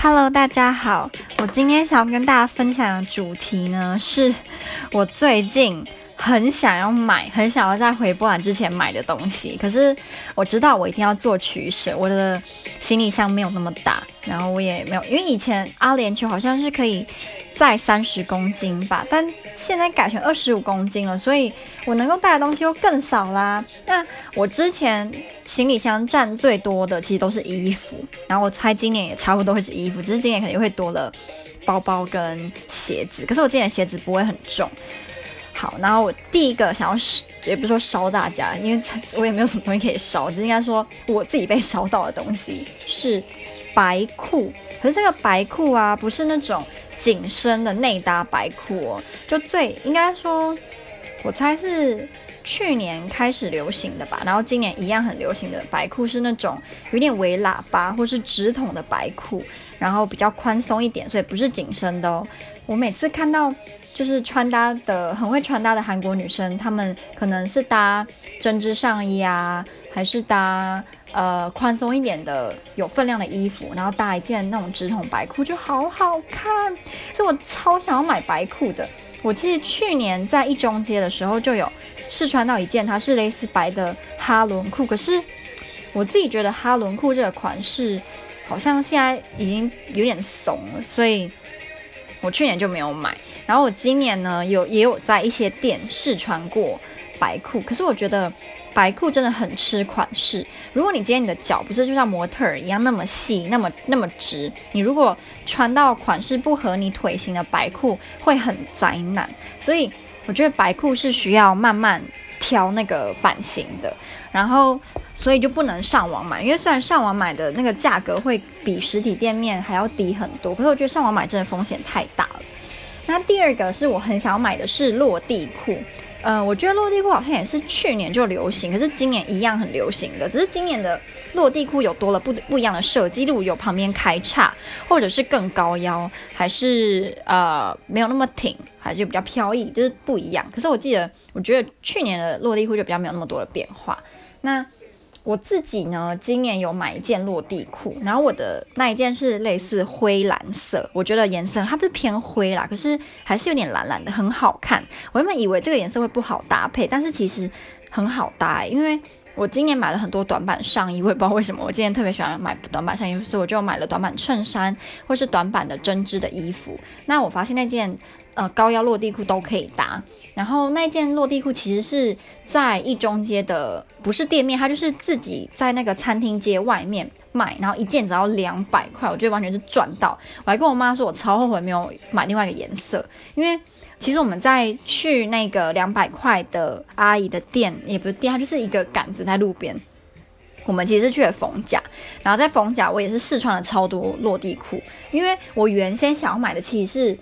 Hello，大家好。我今天想要跟大家分享的主题呢，是我最近很想要买，很想要在回波兰之前买的东西。可是我知道我一定要做取舍，我的行李箱没有那么大，然后我也没有，因为以前阿联酋好像是可以。在三十公斤吧，但现在改成二十五公斤了，所以我能够带的东西又更少啦。那我之前行李箱占最多的其实都是衣服，然后我猜今年也差不多会是衣服，只是今年肯定会多了包包跟鞋子。可是我今年鞋子不会很重。好，然后我第一个想要烧，也不是说烧大家，因为我也没有什么东西可以烧，只是应该说我自己被烧到的东西是白裤。可是这个白裤啊，不是那种。紧身的内搭白裤哦，就最应该说，我猜是去年开始流行的吧。然后今年一样很流行的白裤是那种有点微喇叭或是直筒的白裤，然后比较宽松一点，所以不是紧身的哦。我每次看到就是穿搭的很会穿搭的韩国女生，她们可能是搭针织上衣啊，还是搭。呃，宽松一点的有分量的衣服，然后搭一件那种直筒白裤就好好看。所以我超想要买白裤的。我记得去年在一中街的时候就有试穿到一件，它是蕾丝白的哈伦裤。可是我自己觉得哈伦裤这个款式好像现在已经有点怂了，所以我去年就没有买。然后我今年呢有也有在一些店试穿过白裤，可是我觉得。白裤真的很吃款式。如果你今天你的脚不是就像模特儿一样那么细、那么那么直，你如果穿到款式不合你腿型的白裤，会很灾难。所以我觉得白裤是需要慢慢挑那个版型的，然后所以就不能上网买，因为虽然上网买的那个价格会比实体店面还要低很多，可是我觉得上网买真的风险太大了。那第二个是我很想买的是落地裤。嗯、呃，我觉得落地裤好像也是去年就流行，可是今年一样很流行的，只是今年的落地裤有多了不不一样的设计，例如有旁边开叉，或者是更高腰，还是呃没有那么挺，还是比较飘逸，就是不一样。可是我记得，我觉得去年的落地裤就比较没有那么多的变化。那我自己呢，今年有买一件落地裤，然后我的那一件是类似灰蓝色，我觉得颜色它不是偏灰啦，可是还是有点蓝蓝的，很好看。我原本以为这个颜色会不好搭配，但是其实很好搭，因为我今年买了很多短版上衣，我也不知道为什么，我今年特别喜欢买短版上衣，所以我就买了短版衬衫或是短版的针织的衣服。那我发现那件。呃，高腰落地裤都可以搭。然后那件落地裤其实是在一中街的，不是店面，它就是自己在那个餐厅街外面卖，然后一件只要两百块，我觉得完全是赚到。我还跟我妈说，我超后悔没有买另外一个颜色，因为其实我们在去那个两百块的阿姨的店，也不是店，它就是一个杆子在路边。我们其实是去了逢甲，然后在逢甲我也是试穿了超多落地裤，因为我原先想要买的其实是。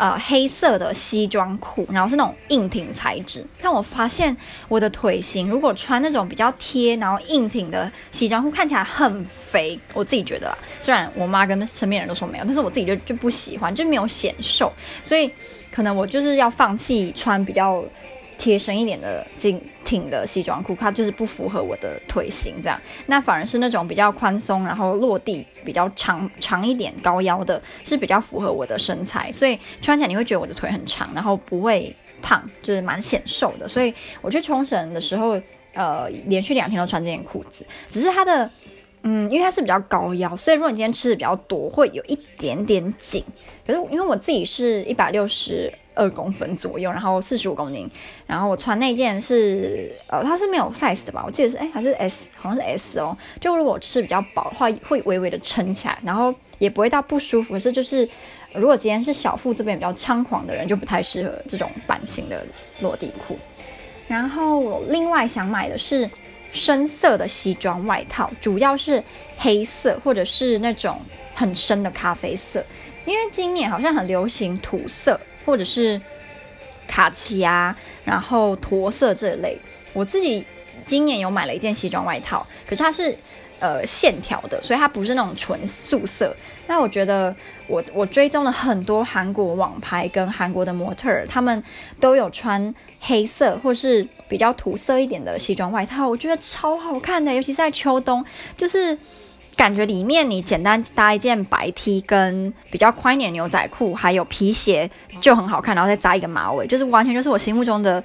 呃，黑色的西装裤，然后是那种硬挺材质。但我发现我的腿型，如果穿那种比较贴，然后硬挺的西装裤，看起来很肥。我自己觉得啦，虽然我妈跟身边人都说没有，但是我自己就就不喜欢，就没有显瘦。所以可能我就是要放弃穿比较。贴身一点的紧挺的西装裤，它就是不符合我的腿型，这样，那反而是那种比较宽松，然后落地比较长长一点、高腰的，是比较符合我的身材，所以穿起来你会觉得我的腿很长，然后不会胖，就是蛮显瘦的。所以我去冲绳的时候，呃，连续两天都穿这件裤子，只是它的。嗯，因为它是比较高腰，所以如果你今天吃的比较多，会有一点点紧。可是因为我自己是一百六十二公分左右，然后四十五公斤，然后我穿那件是呃，它是没有 size 的吧？我记得是哎，还是 S，好像是 S 哦。就如果我吃比较饱的话，会微微的撑起来，然后也不会到不舒服。可是就是如果今天是小腹这边比较猖狂的人，就不太适合这种版型的落地裤。然后我另外想买的是。深色的西装外套，主要是黑色或者是那种很深的咖啡色，因为今年好像很流行土色或者是卡其啊，然后驼色这类。我自己今年有买了一件西装外套，可是它是呃线条的，所以它不是那种纯素色。那我觉得我我追踪了很多韩国网拍跟韩国的模特儿，他们都有穿黑色或是。比较土色一点的西装外套，我觉得超好看的，尤其是在秋冬，就是感觉里面你简单搭一件白 T 跟比较宽一点牛仔裤，还有皮鞋就很好看，然后再扎一个马尾，就是完全就是我心目中的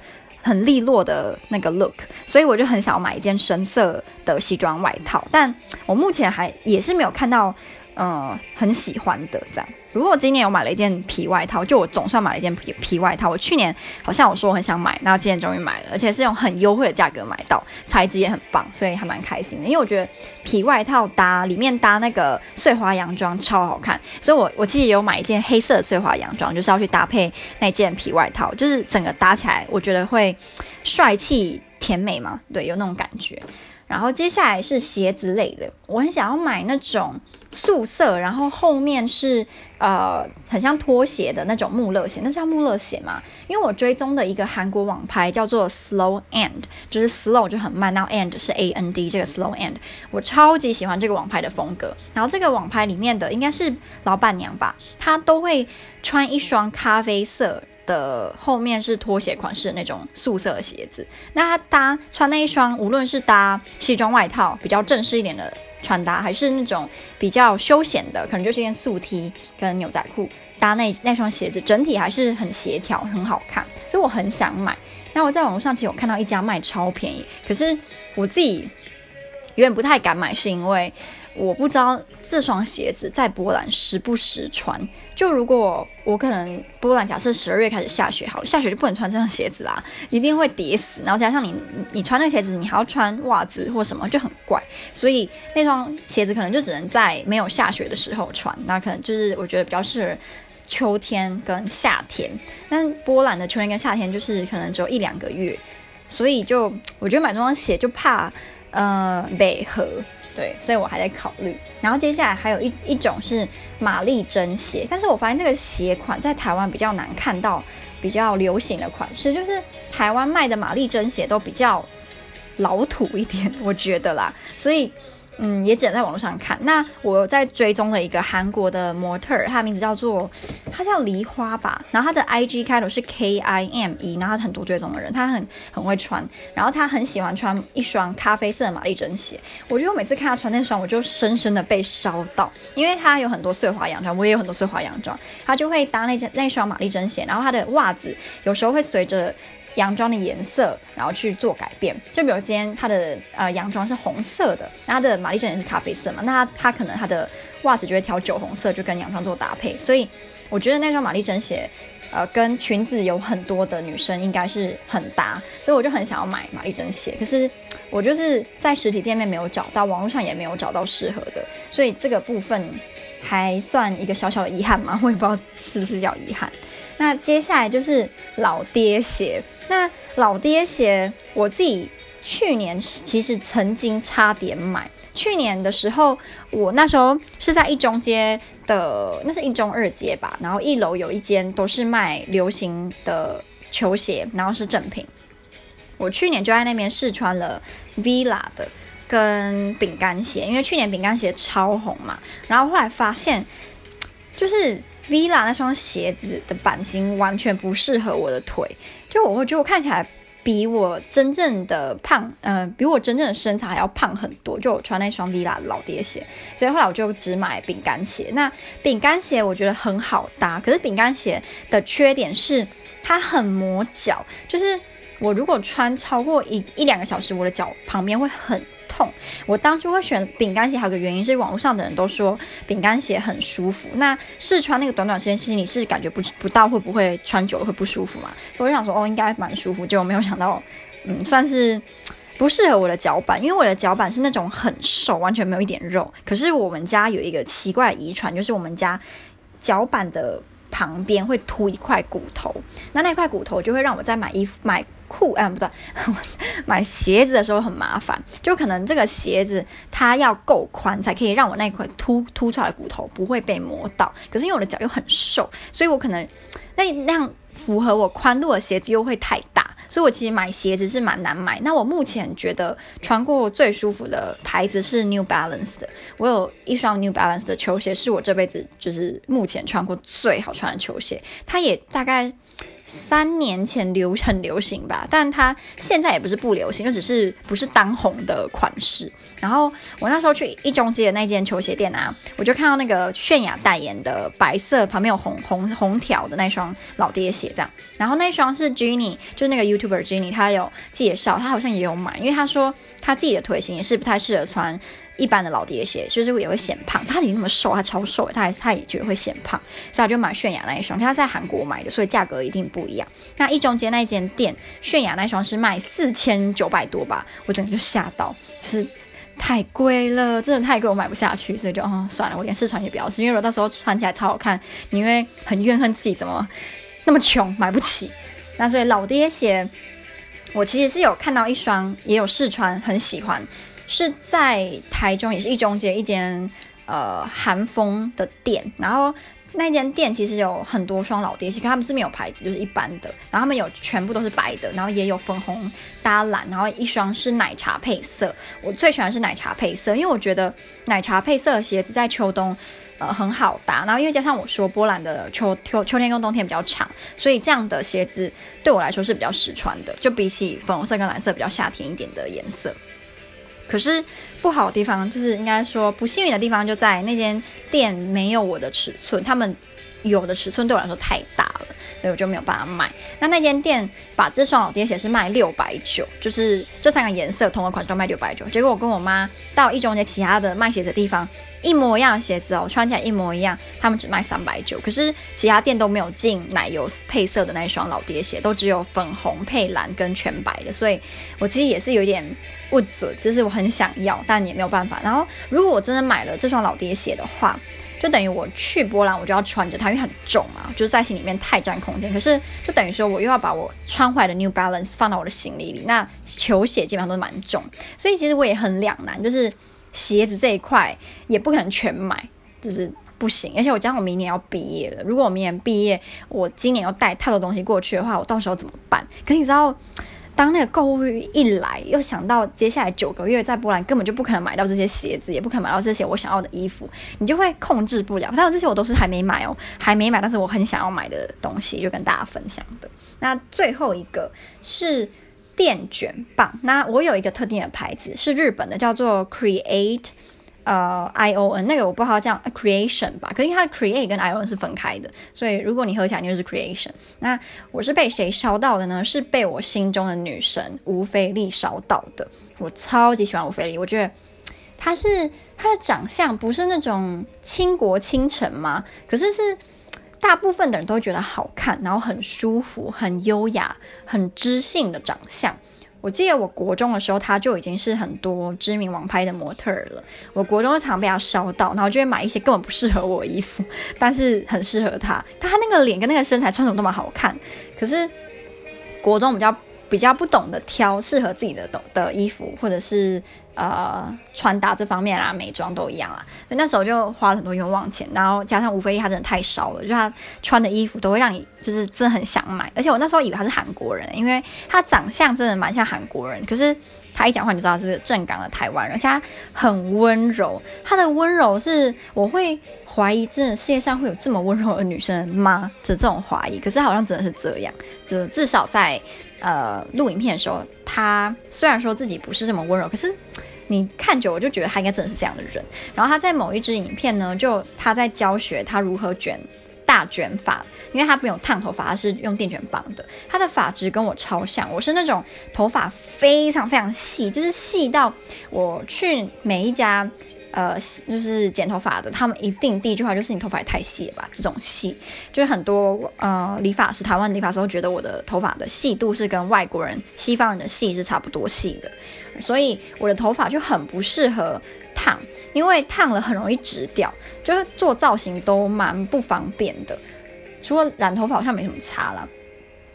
很利落的那个 look，所以我就很想买一件深色的西装外套，但我目前还也是没有看到。嗯，很喜欢的这样。如果今年有买了一件皮外套，就我总算买了一件皮皮外套。我去年好像我说我很想买，然后今年终于买了，而且是用很优惠的价格买到，材质也很棒，所以还蛮开心的。因为我觉得皮外套搭里面搭那个碎花洋装超好看，所以我我其实也有买一件黑色的碎花洋装，就是要去搭配那件皮外套，就是整个搭起来我觉得会帅气甜美嘛，对，有那种感觉。然后接下来是鞋子类的，我很想要买那种素色，然后后面是呃很像拖鞋的那种穆勒鞋，那叫穆勒鞋吗？因为我追踪的一个韩国网拍叫做 Slow And，就是 Slow 就很慢，然后 And 是 A N D 这个 Slow And，我超级喜欢这个网拍的风格。然后这个网拍里面的应该是老板娘吧，她都会穿一双咖啡色。的后面是拖鞋款式那种素色鞋子，那他搭穿那一双，无论是搭西装外套比较正式一点的穿搭，还是那种比较休闲的，可能就是一件素 T 跟牛仔裤搭那那双鞋子，整体还是很协调，很好看，所以我很想买。那我在网络上其实有看到一家卖超便宜，可是我自己有点不太敢买，是因为。我不知道这双鞋子在波兰时不时穿。就如果我可能波兰假设十二月开始下雪，好，下雪就不能穿这双鞋子啦，一定会跌死。然后加上你你穿那鞋子，你还要穿袜子或什么，就很怪。所以那双鞋子可能就只能在没有下雪的时候穿。那可能就是我觉得比较适合秋天跟夏天。但波兰的秋天跟夏天就是可能只有一两个月，所以就我觉得买这双鞋就怕呃违和。对，所以我还在考虑。然后接下来还有一一种是玛丽珍鞋，但是我发现这个鞋款在台湾比较难看到，比较流行的款式，就是台湾卖的玛丽珍鞋都比较老土一点，我觉得啦，所以。嗯，也只能在网络上看。那我在追踪了一个韩国的模特，她的名字叫做，她叫梨花吧。然后她的 IG 开头是 K I M E，然后很多追踪的人，她很很会穿。然后她很喜欢穿一双咖啡色的玛丽珍鞋。我觉得我每次看她穿那双，我就深深的被烧到，因为她有很多碎花洋装，我也有很多碎花洋装，她就会搭那件那双玛丽珍鞋。然后她的袜子有时候会随着。洋装的颜色，然后去做改变。就比如今天他的呃洋装是红色的，那他的玛丽珍也是咖啡色嘛，那他他可能他的袜子就会挑酒红色，就跟洋装做搭配。所以我觉得那双玛丽珍鞋，呃，跟裙子有很多的女生应该是很搭，所以我就很想要买玛丽珍鞋。可是我就是在实体店面没有找到，网络上也没有找到适合的，所以这个部分还算一个小小的遗憾嘛，我也不知道是不是叫遗憾。那接下来就是老爹鞋。那老爹鞋，我自己去年其实曾经差点买。去年的时候，我那时候是在一中街的，那是一中二街吧。然后一楼有一间都是卖流行的球鞋，然后是正品。我去年就在那边试穿了 Villa 的跟饼干鞋，因为去年饼干鞋超红嘛。然后后来发现，就是。Villa 那双鞋子的版型完全不适合我的腿，就我会觉得我看起来比我真正的胖，嗯、比我真正的身材还要胖很多。就我穿那双 Villa 老爹鞋，所以后来我就只买饼干鞋。那饼干鞋我觉得很好搭，可是饼干鞋的缺点是它很磨脚，就是我如果穿超过一一两个小时，我的脚旁边会很。痛，我当初会选饼干鞋，还有个原因是网络上的人都说饼干鞋很舒服。那试穿那个短短时间，其实你是感觉不不到会不会穿久了会不舒服嘛？所以我想说，哦，应该蛮舒服。结果没有想到，嗯，算是不适合我的脚板，因为我的脚板是那种很瘦，完全没有一点肉。可是我们家有一个奇怪遗传，就是我们家脚板的旁边会凸一块骨头，那那块骨头就会让我在买衣服买。裤哎，不对，买鞋子的时候很麻烦，就可能这个鞋子它要够宽，才可以让我那块凸凸出来的骨头不会被磨到。可是因为我的脚又很瘦，所以我可能那那样符合我宽度的鞋子又会太大，所以我其实买鞋子是蛮难买。那我目前觉得穿过最舒服的牌子是 New Balance 的，我有一双 New Balance 的球鞋，是我这辈子就是目前穿过最好穿的球鞋，它也大概。三年前流很流行吧，但它现在也不是不流行，就只是不是当红的款式。然后我那时候去一中街的那间球鞋店啊，我就看到那个泫雅代言的白色旁边有红红红条的那双老爹鞋，这样。然后那双是 Jenny，就是那个 YouTuber Jenny，他有介绍，他好像也有买，因为他说他自己的腿型也是不太适合穿。一般的老爹鞋就是也会显胖，他已经那么瘦，他超瘦，他还他也觉得会显胖，所以他就买泫雅那一双。他在韩国买的，所以价格一定不一样。那一中街那间店，泫雅那一双是卖四千九百多吧，我整个就吓到，就是太贵了，真的太贵，我买不下去，所以就哦算了，我连试穿也不要试，因为我到时候穿起来超好看，你会很怨恨自己怎么那么穷买不起。那所以老爹鞋，我其实是有看到一双，也有试穿，很喜欢。是在台中，也是一中街一间呃韩风的店，然后那间店其实有很多双老爹鞋，可他们是没有牌子，就是一般的，然后他们有全部都是白的，然后也有粉红搭蓝，然后一双是奶茶配色，我最喜欢是奶茶配色，因为我觉得奶茶配色的鞋子在秋冬呃很好搭，然后因为加上我说波兰的秋秋秋天跟冬天比较长，所以这样的鞋子对我来说是比较实穿的，就比起粉红色跟蓝色比较夏天一点的颜色。可是不好的地方就是，应该说不幸运的地方就在那间店没有我的尺寸，他们有的尺寸对我来说太大了，所以我就没有办法买。那那间店把这双老爹鞋是卖六百九，就是这三个颜色同个款都卖六百九。结果我跟我妈到一中街其他的卖鞋子的地方，一模一样的鞋子哦，穿起来一模一样，他们只卖三百九。可是其他店都没有进奶油配色的那一双老爹鞋，都只有粉红配蓝跟全白的。所以我其实也是有点不准，就是我很想要，但也没有办法。然后如果我真的买了这双老爹鞋的话，就等于我去波兰我就要穿着它，因为很重嘛，就是在行李里面太占空间。可是就等于说我又要把我穿坏的 New Balance 放到我的行李里，那球鞋基本上都蛮重，所以其实我也很两难，就是。鞋子这一块也不可能全买，就是不行。而且我加上我明年要毕业了，如果我明年毕业，我今年要带太多东西过去的话，我到时候怎么办？可是你知道，当那个购物欲一来，又想到接下来九个月在波兰根本就不可能买到这些鞋子，也不可能买到这些我想要的衣服，你就会控制不了。但是这些我都是还没买哦，还没买，但是我很想要买的东西，就跟大家分享的。那最后一个是。电卷棒，那我有一个特定的牌子，是日本的，叫做 Create，呃，I O N，那个我不知道叫 Creation 吧，可是它的 Create 跟 I O N 是分开的，所以如果你合起来，你就是 Creation。那我是被谁烧到的呢？是被我心中的女神吴菲丽烧到的。我超级喜欢吴菲丽，我觉得她是她的长相不是那种倾国倾城吗？可是是。大部分的人都觉得好看，然后很舒服、很优雅、很知性的长相。我记得我国中的时候，他就已经是很多知名网拍的模特了。我国中常被他烧到，然后就会买一些根本不适合我的衣服，但是很适合他。他那个脸跟那个身材穿什么都蛮好看。可是国中比较比较不懂得挑适合自己的懂的衣服，或者是。呃，穿搭这方面啊，美妆都一样啦。那时候就花了很多冤枉钱，然后加上吴菲丽她真的太烧了，就她穿的衣服都会让你就是真的很想买。而且我那时候以为她是韩国人，因为她长相真的蛮像韩国人。可是他一讲话你就知道他是正港的台湾人，而且他很温柔。他的温柔是我会怀疑，真的世界上会有这么温柔的女生吗？的这种怀疑。可是好像真的是这样，就至少在。呃，录影片的时候，他虽然说自己不是这么温柔，可是你看久，我就觉得他应该真的是这样的人。然后他在某一支影片呢，就他在教学他如何卷大卷发，因为他没有烫头发，他是用电卷棒的。他的发质跟我超像，我是那种头发非常非常细，就是细到我去每一家。呃，就是剪头发的，他们一定第一句话就是你头发也太细了吧？这种细，就是很多呃理发师，台湾理发师都觉得我的头发的细度是跟外国人、西方人的细是差不多细的，所以我的头发就很不适合烫，因为烫了很容易直掉，就是做造型都蛮不方便的。除了染头发好像没什么差啦，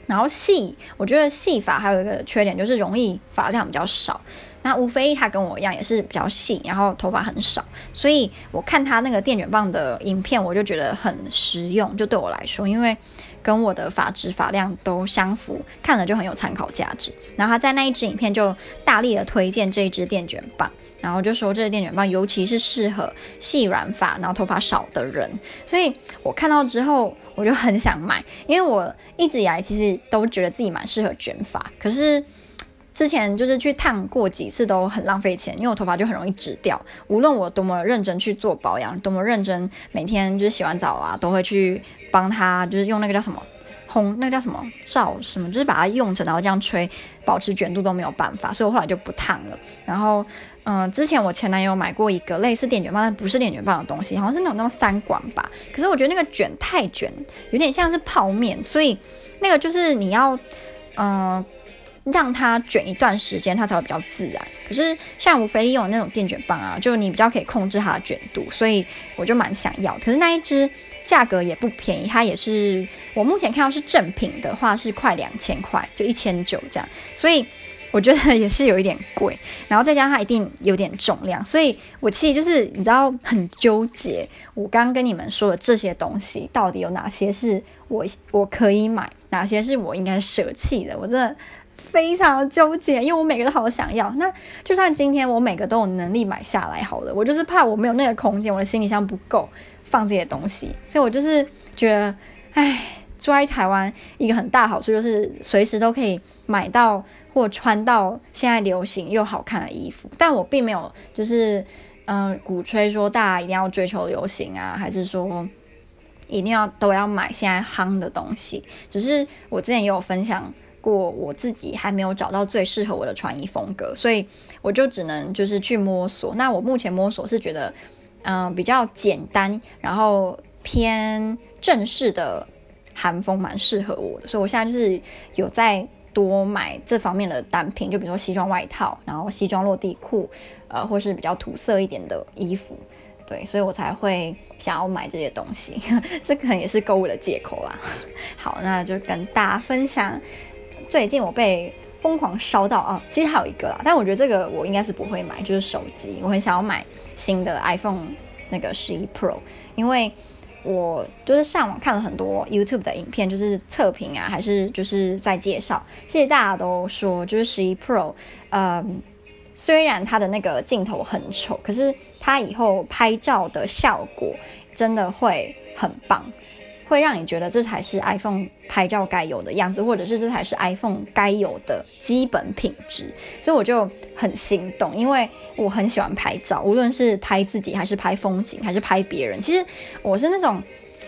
然后细，我觉得细发还有一个缺点就是容易发量比较少。那吴菲她跟我一样也是比较细，然后头发很少，所以我看她那个电卷棒的影片，我就觉得很实用。就对我来说，因为跟我的发质发量都相符，看了就很有参考价值。然后他在那一支影片就大力的推荐这一支电卷棒。然后就说这个电卷棒尤其是适合细软发，然后头发少的人。所以我看到之后，我就很想买，因为我一直以来其实都觉得自己蛮适合卷发，可是。之前就是去烫过几次都很浪费钱，因为我头发就很容易直掉。无论我多么认真去做保养，多么认真，每天就是洗完澡啊，都会去帮他，就是用那个叫什么烘，那个叫什么罩什么，就是把它用着，然后这样吹，保持卷度都没有办法，所以我后来就不烫了。然后，嗯、之前我前男友买过一个类似电卷棒，但不是电卷棒的东西，好像是那种那种三管吧。可是我觉得那个卷太卷，有点像是泡面，所以那个就是你要，嗯、让它卷一段时间，它才会比较自然。可是像无非利用那种电卷棒啊，就你比较可以控制它的卷度，所以我就蛮想要。可是那一只价格也不便宜，它也是我目前看到是正品的话是快两千块，就一千九这样。所以我觉得 也是有一点贵。然后再加上它一定有点重量，所以我其实就是你知道很纠结。我刚刚跟你们说的这些东西，到底有哪些是我我可以买，哪些是我应该舍弃的？我真的。非常纠结，因为我每个都好想要。那就算今天我每个都有能力买下来好了，我就是怕我没有那个空间，我的行李箱不够放这些东西。所以我就是觉得，哎，住在台湾一个很大好处就是随时都可以买到或穿到现在流行又好看的衣服。但我并没有就是嗯、鼓吹说大家一定要追求流行啊，还是说一定要都要买现在夯的东西。只是我之前也有分享。过我自己还没有找到最适合我的穿衣风格，所以我就只能就是去摸索。那我目前摸索是觉得，嗯、比较简单，然后偏正式的韩风蛮适合我的，所以我现在就是有在多买这方面的单品，就比如说西装外套，然后西装落地裤，呃，或是比较土色一点的衣服，对，所以我才会想要买这些东西。这可能也是购物的借口啦。好，那就跟大家分享。最近我被疯狂烧到啊，其实还有一个啦，但我觉得这个我应该是不会买，就是手机，我很想要买新的 iPhone 那个十一 Pro，因为我就是上网看了很多 YouTube 的影片，就是测评啊，还是就是在介绍，其实大家都说就是十一 Pro，嗯，虽然它的那个镜头很丑，可是它以后拍照的效果真的会很棒。会让你觉得这才是 iPhone 拍照该有的样子，或者是这才是 iPhone 该有的基本品质，所以我就很心动，因为我很喜欢拍照，无论是拍自己，还是拍风景，还是拍别人。其实我是那种，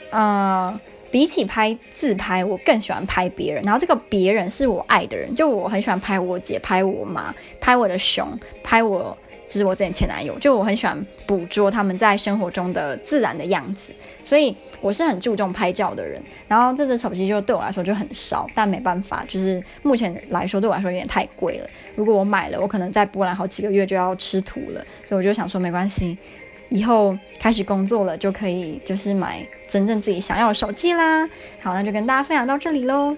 呃，比起拍自拍，我更喜欢拍别人。然后这个别人是我爱的人，就我很喜欢拍我姐、拍我妈、拍我的熊、拍我。就是我之前前男友，就我很喜欢捕捉他们在生活中的自然的样子，所以我是很注重拍照的人。然后这只手机就对我来说就很烧，但没办法，就是目前来说对我来说有点太贵了。如果我买了，我可能在波兰好几个月就要吃土了。所以我就想说没关系，以后开始工作了就可以就是买真正自己想要的手机啦。好，那就跟大家分享到这里喽。